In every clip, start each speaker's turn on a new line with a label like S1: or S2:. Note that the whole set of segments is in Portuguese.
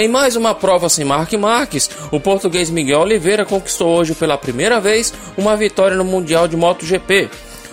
S1: Em mais uma prova sem Mark Marques, o português Miguel Oliveira conquistou hoje pela primeira vez uma vitória no Mundial de MotoGP.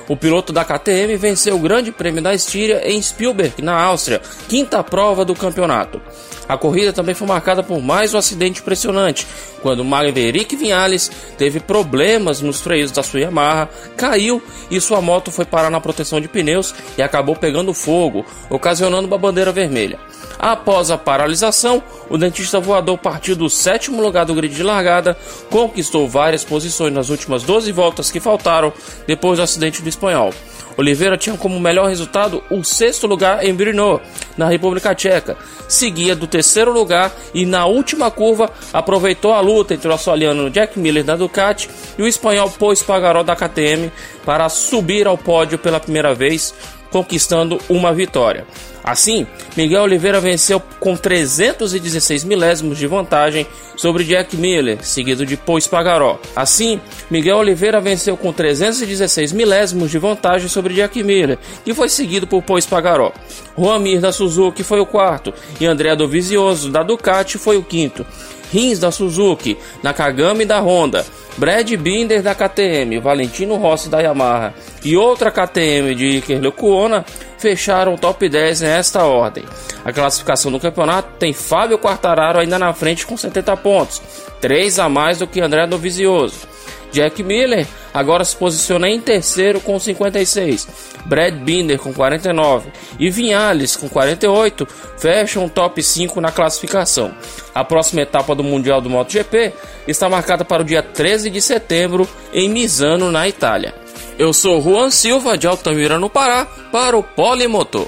S1: O piloto da KTM venceu o Grande Prêmio da Estíria em Spielberg, na Áustria, quinta prova do campeonato. A corrida também foi marcada por mais um acidente impressionante, quando Maverick Vinales teve problemas nos freios da sua Yamaha, caiu e sua moto foi parar na proteção de pneus e acabou pegando fogo, ocasionando uma bandeira vermelha. Após a paralisação, o dentista voador partiu do sétimo lugar do grid de largada, conquistou várias posições nas últimas 12 voltas que faltaram depois do acidente do espanhol. Oliveira tinha como melhor resultado o sexto lugar em Brno, na República Tcheca. Seguia do terceiro lugar e na última curva aproveitou a luta entre o australiano Jack Miller da Ducati e o espanhol Pois Pagaró da KTM para subir ao pódio pela primeira vez, conquistando uma vitória. Assim, Miguel Oliveira venceu com 316 milésimos de vantagem sobre Jack Miller, seguido de Pois Pagaró. Assim, Miguel Oliveira venceu com 316 milésimos de vantagem sobre Jack Miller, que foi seguido por Pois Pagaró. Juan Mir da Suzuki foi o quarto e André Dovizioso da Ducati foi o quinto. Rins da Suzuki, Nakagami da Honda, Brad Binder da KTM, Valentino Rossi da Yamaha e outra KTM de Iker Lecuona fecharam o top 10 nesta ordem. A classificação do campeonato tem Fábio Quartararo ainda na frente com 70 pontos, 3 a mais do que André Dovizioso. Jack Miller agora se posiciona em terceiro com 56. Brad Binder com 49 e Vinhales com 48 fecham o top 5 na classificação. A próxima etapa do Mundial do MotoGP está marcada para o dia 13 de setembro em Misano, na Itália. Eu sou Juan Silva de Altamira, no Pará, para o Polimotor.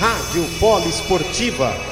S2: Rádio Poliesportiva